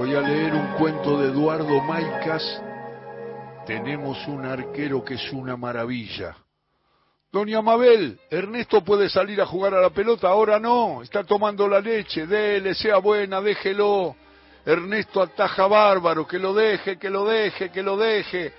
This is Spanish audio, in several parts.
Voy a leer un cuento de Eduardo Maicas. Tenemos un arquero que es una maravilla. Doña Mabel, Ernesto puede salir a jugar a la pelota, ahora no, está tomando la leche, dele, sea buena, déjelo. Ernesto ataja bárbaro, que lo deje, que lo deje, que lo deje.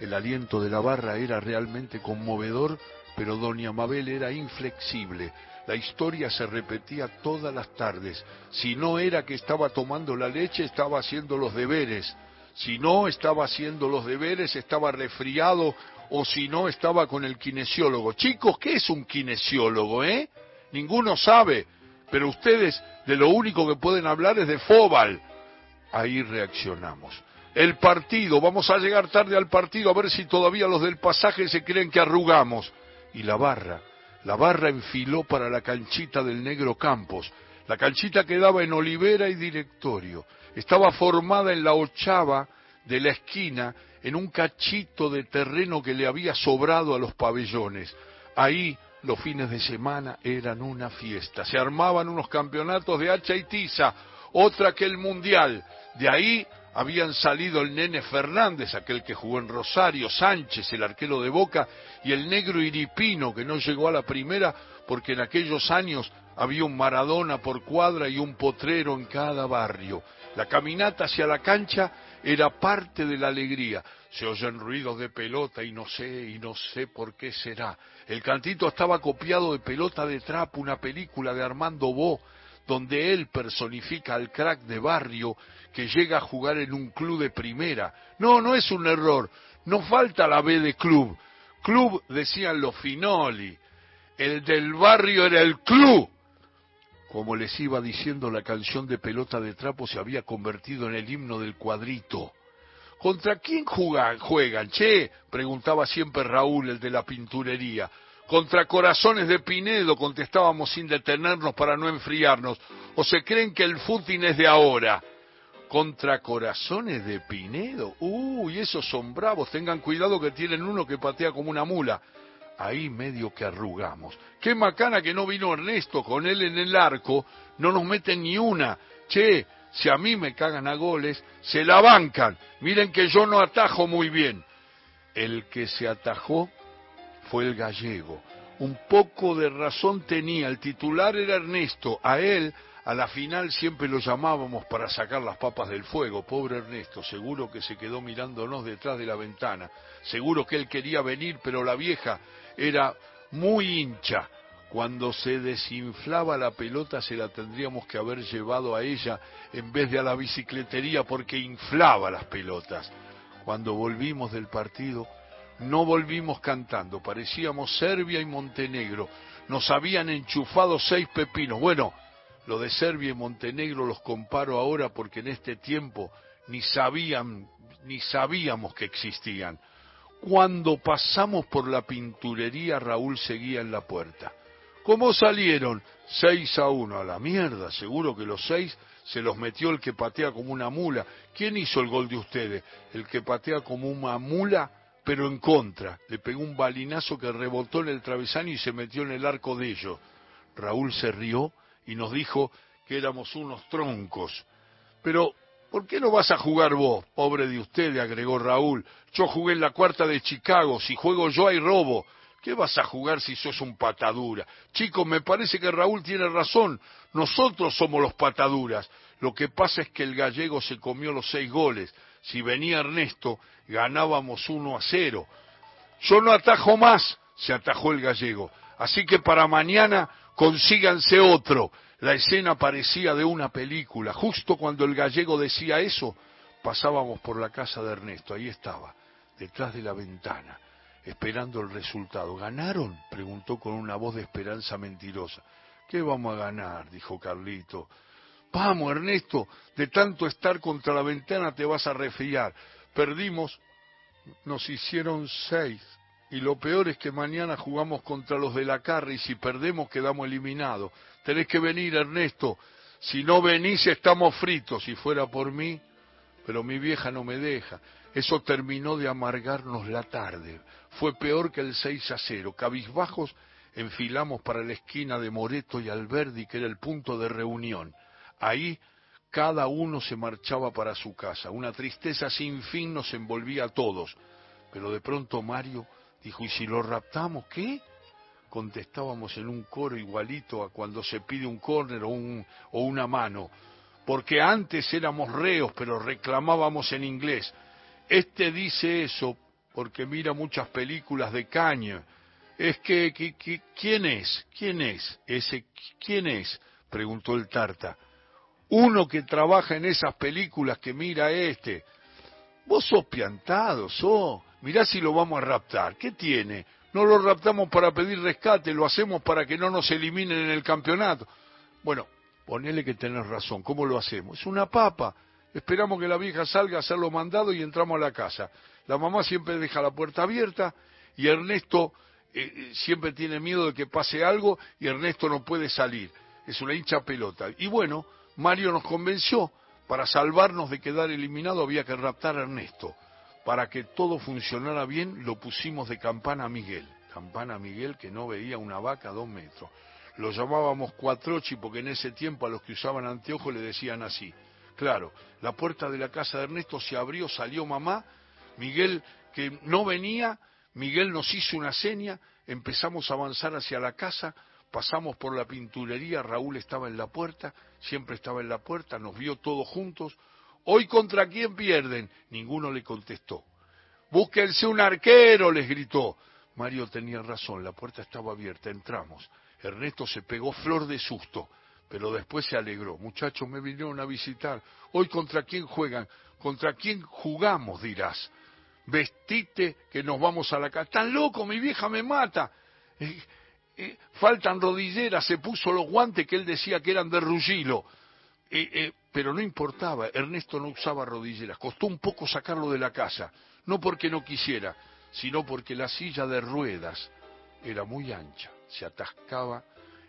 El aliento de la barra era realmente conmovedor, pero doña Mabel era inflexible. La historia se repetía todas las tardes. Si no era que estaba tomando la leche, estaba haciendo los deberes. Si no estaba haciendo los deberes, estaba resfriado o si no estaba con el kinesiólogo. Chicos, ¿qué es un kinesiólogo, eh? Ninguno sabe, pero ustedes de lo único que pueden hablar es de Fobal. Ahí reaccionamos. El partido, vamos a llegar tarde al partido a ver si todavía los del pasaje se creen que arrugamos. Y la barra, la barra enfiló para la canchita del negro Campos. La canchita quedaba en Olivera y Directorio. Estaba formada en la ochava de la esquina, en un cachito de terreno que le había sobrado a los pabellones. Ahí los fines de semana eran una fiesta. Se armaban unos campeonatos de hacha y tiza, otra que el mundial. De ahí habían salido el nene Fernández, aquel que jugó en Rosario, Sánchez, el arquero de Boca, y el negro Iripino, que no llegó a la primera porque en aquellos años había un Maradona por cuadra y un potrero en cada barrio. La caminata hacia la cancha era parte de la alegría. Se oyen ruidos de pelota y no sé, y no sé por qué será. El cantito estaba copiado de Pelota de Trapo, una película de Armando Bo, donde él personifica al crack de barrio que llega a jugar en un club de primera. No, no es un error, no falta la B de club. Club decían los Finoli, el del barrio era el club. Como les iba diciendo, la canción de pelota de trapo se había convertido en el himno del cuadrito. ¿Contra quién juegan, juegan? Che, preguntaba siempre Raúl, el de la pinturería. Contra corazones de Pinedo, contestábamos sin detenernos para no enfriarnos. ¿O se creen que el fútbol es de ahora? Contra corazones de Pinedo. Uy, esos son bravos. Tengan cuidado que tienen uno que patea como una mula. Ahí medio que arrugamos. Qué macana que no vino Ernesto con él en el arco. No nos meten ni una. Che, si a mí me cagan a goles, se la bancan. Miren que yo no atajo muy bien. El que se atajó fue el gallego. Un poco de razón tenía. El titular era Ernesto. A él, a la final, siempre lo llamábamos para sacar las papas del fuego. Pobre Ernesto, seguro que se quedó mirándonos detrás de la ventana. Seguro que él quería venir, pero la vieja era muy hincha. Cuando se desinflaba la pelota se la tendríamos que haber llevado a ella en vez de a la bicicletería porque inflaba las pelotas. Cuando volvimos del partido, no volvimos cantando, parecíamos Serbia y Montenegro. Nos habían enchufado seis pepinos. Bueno, lo de Serbia y Montenegro los comparo ahora porque en este tiempo ni sabían, ni sabíamos que existían. Cuando pasamos por la pinturería, Raúl seguía en la puerta. ¿Cómo salieron? Seis a uno. A la mierda, seguro que los seis se los metió el que patea como una mula. ¿Quién hizo el gol de ustedes? El que patea como una mula, pero en contra. Le pegó un balinazo que rebotó en el travesaño y se metió en el arco de ellos. Raúl se rió y nos dijo que éramos unos troncos. Pero ¿Por qué no vas a jugar vos? Pobre de usted, le agregó Raúl. Yo jugué en la cuarta de Chicago. Si juego yo hay robo. ¿Qué vas a jugar si sos un patadura? Chicos, me parece que Raúl tiene razón. Nosotros somos los pataduras. Lo que pasa es que el gallego se comió los seis goles. Si venía Ernesto, ganábamos uno a cero. Yo no atajo más, se atajó el gallego. Así que para mañana consíganse otro. La escena parecía de una película. Justo cuando el gallego decía eso, pasábamos por la casa de Ernesto. Ahí estaba, detrás de la ventana, esperando el resultado. ¿Ganaron? preguntó con una voz de esperanza mentirosa. ¿Qué vamos a ganar? dijo Carlito. Vamos, Ernesto, de tanto estar contra la ventana te vas a resfriar. Perdimos, nos hicieron seis. Y lo peor es que mañana jugamos contra los de la carre y si perdemos quedamos eliminados. Tenés que venir, Ernesto. Si no venís estamos fritos. Si fuera por mí, pero mi vieja no me deja. Eso terminó de amargarnos la tarde. Fue peor que el 6 a 0. Cabizbajos enfilamos para la esquina de Moreto y Alberdi, que era el punto de reunión. Ahí cada uno se marchaba para su casa. Una tristeza sin fin nos envolvía a todos. Pero de pronto Mario dijo, ¿y si lo raptamos qué? Contestábamos en un coro igualito a cuando se pide un córner o, un, o una mano. Porque antes éramos reos, pero reclamábamos en inglés. Este dice eso porque mira muchas películas de caña. Es que, ¿quién es? ¿Quién es? Ese, ¿quién es? preguntó el Tarta. Uno que trabaja en esas películas que mira este. Vos sos piantado, sos. Mirá si lo vamos a raptar. ¿Qué tiene? No lo raptamos para pedir rescate, lo hacemos para que no nos eliminen en el campeonato. Bueno, ponele que tenés razón. ¿Cómo lo hacemos? Es una papa. Esperamos que la vieja salga a hacerlo mandado y entramos a la casa. La mamá siempre deja la puerta abierta y Ernesto eh, eh, siempre tiene miedo de que pase algo y Ernesto no puede salir. Es una hincha pelota. Y bueno, Mario nos convenció, para salvarnos de quedar eliminado había que raptar a Ernesto. Para que todo funcionara bien, lo pusimos de campana a Miguel. Campana a Miguel que no veía una vaca a dos metros. Lo llamábamos cuatrochi porque en ese tiempo a los que usaban anteojos le decían así. Claro, la puerta de la casa de Ernesto se abrió, salió mamá, Miguel que no venía, Miguel nos hizo una seña, empezamos a avanzar hacia la casa, pasamos por la pinturería, Raúl estaba en la puerta, siempre estaba en la puerta, nos vio todos juntos. Hoy contra quién pierden? Ninguno le contestó. Búsquense un arquero, les gritó. Mario tenía razón, la puerta estaba abierta, entramos. Ernesto se pegó flor de susto, pero después se alegró. Muchachos, me vinieron a visitar. Hoy contra quién juegan, contra quién jugamos, dirás. Vestite que nos vamos a la casa. Tan loco, mi vieja me mata. Eh, faltan rodilleras, se puso los guantes que él decía que eran de Rugilo. Pero no importaba, Ernesto no usaba rodilleras, costó un poco sacarlo de la casa, no porque no quisiera, sino porque la silla de ruedas era muy ancha, se atascaba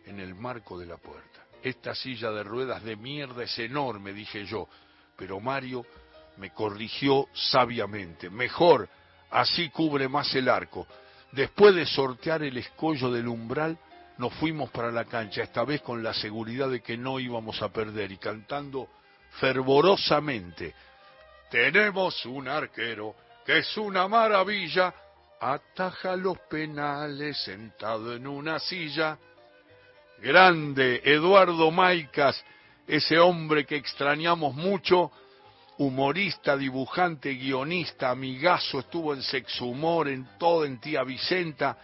en el marco de la puerta. Esta silla de ruedas de mierda es enorme, dije yo, pero Mario me corrigió sabiamente. Mejor, así cubre más el arco. Después de sortear el escollo del umbral, nos fuimos para la cancha, esta vez con la seguridad de que no íbamos a perder y cantando fervorosamente, tenemos un arquero que es una maravilla, ataja los penales sentado en una silla. Grande Eduardo Maicas, ese hombre que extrañamos mucho, humorista, dibujante, guionista, amigazo, estuvo en Sexo Humor, en todo, en Tía Vicenta.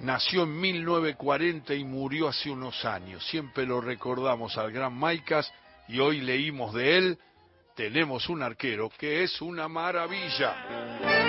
Nació en 1940 y murió hace unos años. Siempre lo recordamos al gran Maicas y hoy leímos de él. Tenemos un arquero que es una maravilla.